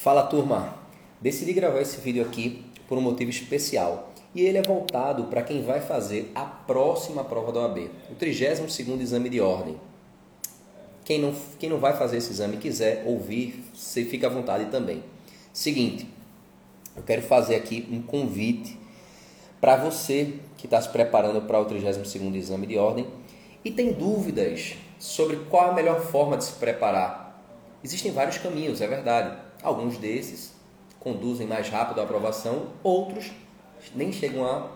Fala turma, decidi gravar esse vídeo aqui por um motivo especial e ele é voltado para quem vai fazer a próxima prova da OAB, o 32º exame de ordem. Quem não, quem não vai fazer esse exame quiser ouvir, você fica à vontade também. Seguinte, eu quero fazer aqui um convite para você que está se preparando para o 32º exame de ordem e tem dúvidas sobre qual a melhor forma de se preparar. Existem vários caminhos, é verdade. Alguns desses conduzem mais rápido à aprovação, outros nem chegam a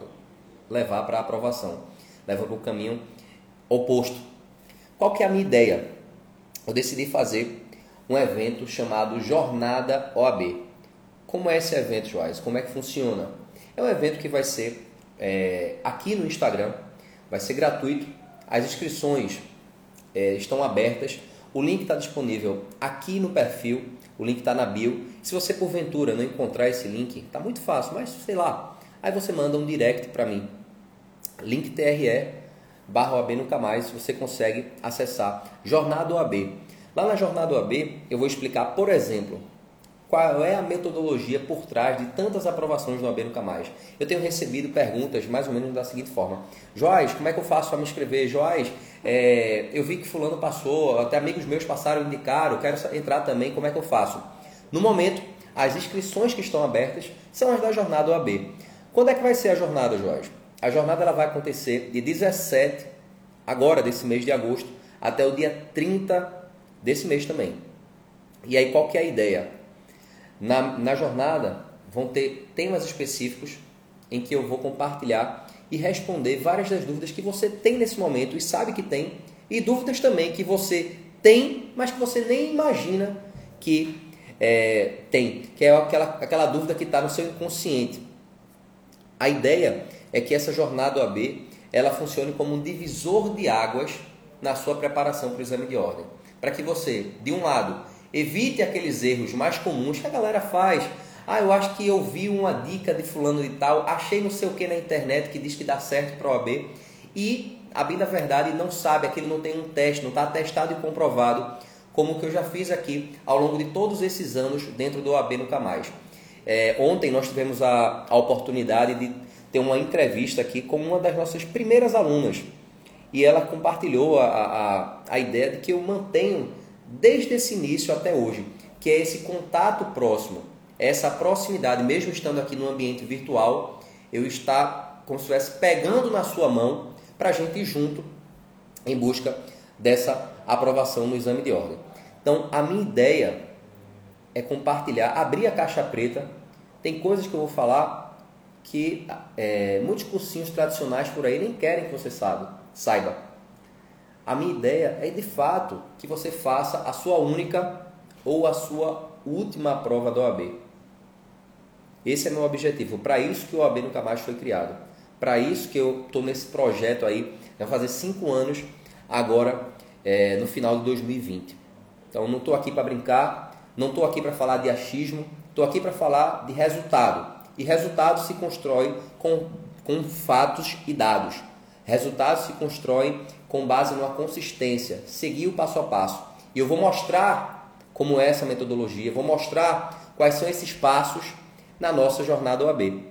levar para a aprovação, levam para o caminho oposto. Qual que é a minha ideia? Eu decidi fazer um evento chamado Jornada OAB. Como é esse evento, Joás? Como é que funciona? É um evento que vai ser é, aqui no Instagram, vai ser gratuito. As inscrições é, estão abertas. O link está disponível aqui no perfil, o link está na bio. Se você porventura não encontrar esse link, está muito fácil, mas sei lá. Aí você manda um direct para mim. Link TRE barra OAB Nunca Mais, você consegue acessar Jornada OAB. Lá na Jornada OAB eu vou explicar, por exemplo, qual é a metodologia por trás de tantas aprovações do AB Nunca Mais. Eu tenho recebido perguntas mais ou menos da seguinte forma: Joás, como é que eu faço para me inscrever? Joás, é, eu vi que Fulano passou, até amigos meus passaram, indicaram, quero entrar também, como é que eu faço? No momento, as inscrições que estão abertas são as da jornada OAB. Quando é que vai ser a jornada, Joás? A jornada ela vai acontecer de 17, agora desse mês de agosto, até o dia 30 desse mês também. E aí qual que é a ideia? Na, na jornada vão ter temas específicos em que eu vou compartilhar e responder várias das dúvidas que você tem nesse momento e sabe que tem, e dúvidas também que você tem, mas que você nem imagina que é, tem, que é aquela, aquela dúvida que está no seu inconsciente. A ideia é que essa jornada OAB ela funcione como um divisor de águas na sua preparação para o exame de ordem. Para que você, de um lado, Evite aqueles erros mais comuns que a galera faz. Ah, eu acho que eu vi uma dica de fulano e tal, achei não sei o que na internet que diz que dá certo para o AB e a bem da verdade não sabe, aquilo não tem um teste, não está testado e comprovado, como que eu já fiz aqui ao longo de todos esses anos dentro do AB Nunca Mais. É, ontem nós tivemos a, a oportunidade de ter uma entrevista aqui com uma das nossas primeiras alunas e ela compartilhou a, a, a ideia de que eu mantenho desde esse início até hoje, que é esse contato próximo, essa proximidade, mesmo estando aqui no ambiente virtual, eu estar como se estivesse pegando na sua mão para a gente ir junto em busca dessa aprovação no exame de ordem. Então, a minha ideia é compartilhar, abrir a caixa preta. Tem coisas que eu vou falar que é, muitos cursinhos tradicionais por aí nem querem que você saiba. saiba. A minha ideia é de fato que você faça a sua única ou a sua última prova da OAB. Esse é meu objetivo. Para isso que o OAB nunca mais foi criado. Para isso que eu estou nesse projeto aí, vai fazer cinco anos agora é, no final de 2020. Então não estou aqui para brincar, não estou aqui para falar de achismo, estou aqui para falar de resultado. E resultado se constrói com, com fatos e dados. Resultados se constroem com base numa consistência, seguir o passo a passo. E eu vou mostrar como é essa metodologia, vou mostrar quais são esses passos na nossa jornada OAB.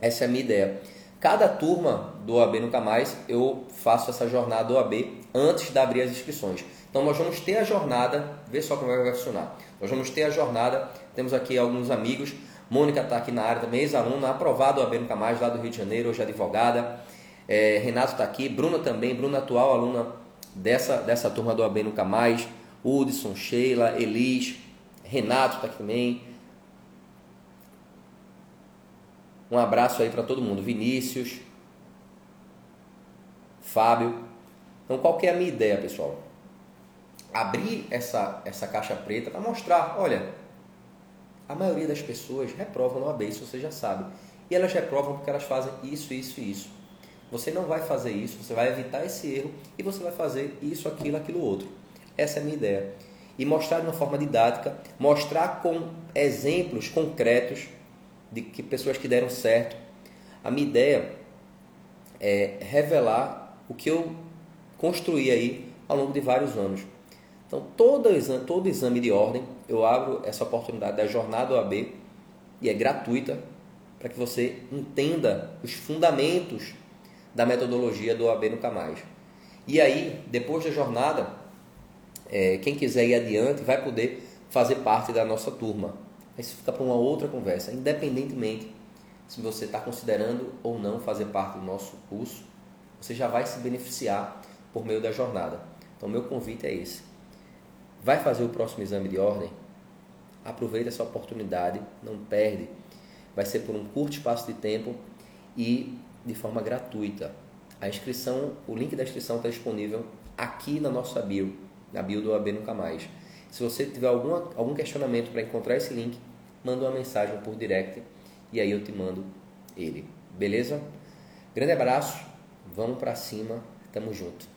Essa é a minha ideia. Cada turma do OAB Nunca Mais, eu faço essa jornada OAB antes de abrir as inscrições. Então nós vamos ter a jornada, vê só como vai funcionar. Nós vamos ter a jornada, temos aqui alguns amigos, Mônica está aqui na área também, ex-aluna, aprovada OAB Nunca Mais, lá do Rio de Janeiro, hoje advogada. É, Renato está aqui, Bruna também, Bruna atual aluna dessa, dessa turma do AB Nunca Mais, Hudson, Sheila, Elis, Renato está aqui também. Um abraço aí para todo mundo, Vinícius, Fábio. Então, qual que é a minha ideia, pessoal? Abrir essa, essa caixa preta para mostrar, olha, a maioria das pessoas reprovam no AB, isso você já sabe. E elas reprovam porque elas fazem isso, isso e isso. Você não vai fazer isso, você vai evitar esse erro e você vai fazer isso, aquilo, aquilo outro. Essa é a minha ideia. E mostrar de uma forma didática, mostrar com exemplos concretos de que pessoas que deram certo. A minha ideia é revelar o que eu construí aí ao longo de vários anos. Então, todo exame, todo exame de ordem, eu abro essa oportunidade da jornada OAB e é gratuita para que você entenda os fundamentos da metodologia do OAB Nunca Mais. E aí, depois da jornada, é, quem quiser ir adiante vai poder fazer parte da nossa turma. Isso fica para uma outra conversa, independentemente se você está considerando ou não fazer parte do nosso curso, você já vai se beneficiar por meio da jornada. Então, meu convite é esse. Vai fazer o próximo exame de ordem? Aproveita essa oportunidade, não perde. Vai ser por um curto espaço de tempo e de forma gratuita. A inscrição, o link da inscrição está disponível aqui na nossa bio, na bio do AB Nunca Mais. Se você tiver alguma, algum questionamento para encontrar esse link, manda uma mensagem por direct e aí eu te mando ele. Beleza? Grande abraço, vamos para cima, tamo junto.